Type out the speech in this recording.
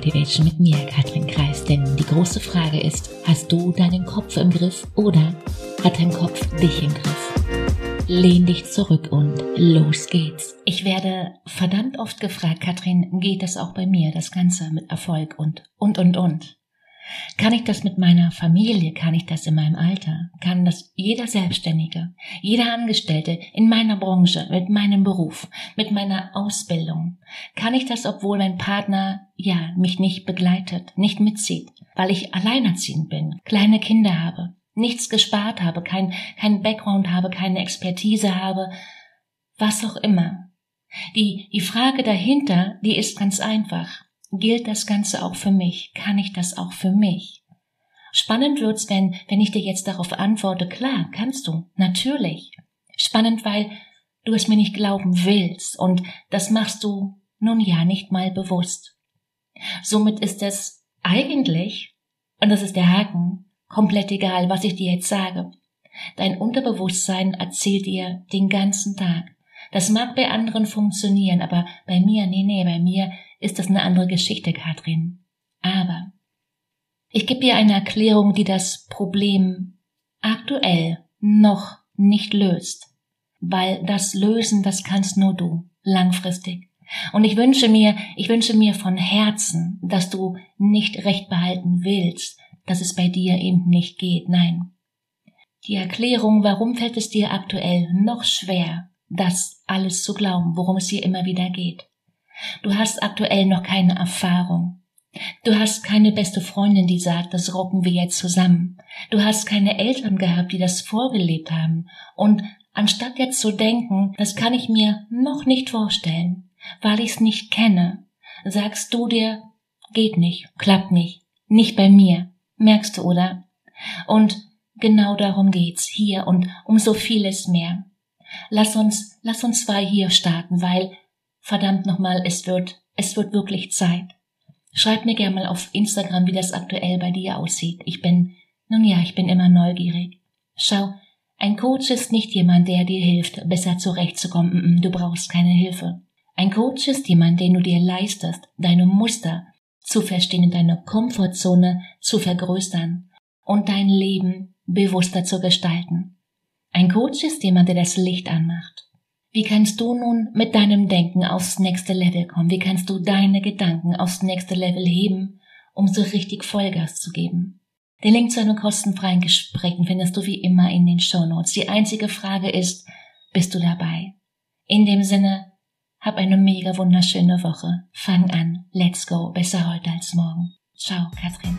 Motivation mit mir, Katrin Kreis. Denn die große Frage ist, hast du deinen Kopf im Griff oder hat dein Kopf dich im Griff? Lehn dich zurück und los geht's. Ich werde verdammt oft gefragt, Katrin, geht das auch bei mir, das Ganze mit Erfolg und, und, und, und. Kann ich das mit meiner Familie? Kann ich das in meinem Alter? Kann das jeder Selbstständige, jeder Angestellte in meiner Branche, mit meinem Beruf, mit meiner Ausbildung? Kann ich das, obwohl mein Partner, ja, mich nicht begleitet, nicht mitzieht, weil ich alleinerziehend bin, kleine Kinder habe, nichts gespart habe, kein, kein Background habe, keine Expertise habe, was auch immer? Die, die Frage dahinter, die ist ganz einfach gilt das Ganze auch für mich? Kann ich das auch für mich? Spannend wird's, wenn, wenn ich dir jetzt darauf antworte, klar, kannst du, natürlich. Spannend, weil du es mir nicht glauben willst und das machst du nun ja nicht mal bewusst. Somit ist es eigentlich, und das ist der Haken, komplett egal, was ich dir jetzt sage. Dein Unterbewusstsein erzählt dir den ganzen Tag. Das mag bei anderen funktionieren, aber bei mir, nee, nee, bei mir ist das eine andere Geschichte, Katrin. Aber ich gebe dir eine Erklärung, die das Problem aktuell noch nicht löst. Weil das Lösen, das kannst nur du, langfristig. Und ich wünsche mir, ich wünsche mir von Herzen, dass du nicht recht behalten willst, dass es bei dir eben nicht geht. Nein. Die Erklärung, warum fällt es dir aktuell noch schwer, das alles zu glauben, worum es hier immer wieder geht. Du hast aktuell noch keine Erfahrung. Du hast keine beste Freundin, die sagt, das rocken wir jetzt zusammen. Du hast keine Eltern gehabt, die das vorgelebt haben. Und anstatt jetzt zu denken, das kann ich mir noch nicht vorstellen, weil ich es nicht kenne, sagst du dir, geht nicht, klappt nicht, nicht bei mir. Merkst du, oder? Und genau darum geht's hier und um so vieles mehr. Lass uns, lass uns zwei hier starten, weil verdammt nochmal, es wird, es wird wirklich Zeit. Schreib mir gerne mal auf Instagram, wie das aktuell bei dir aussieht. Ich bin, nun ja, ich bin immer neugierig. Schau, ein Coach ist nicht jemand, der dir hilft, besser zurechtzukommen. Du brauchst keine Hilfe. Ein Coach ist jemand, den du dir leistest, deine Muster zu verstehen, deine Komfortzone zu vergrößern und dein Leben bewusster zu gestalten. Ein Coach ist jemand, der das Licht anmacht. Wie kannst du nun mit deinem Denken aufs nächste Level kommen? Wie kannst du deine Gedanken aufs nächste Level heben, um so richtig Vollgas zu geben? Den Link zu einem kostenfreien Gespräch findest du wie immer in den Show Notes. Die einzige Frage ist, bist du dabei? In dem Sinne, hab eine mega wunderschöne Woche. Fang an. Let's go. Besser heute als morgen. Ciao, Katrin.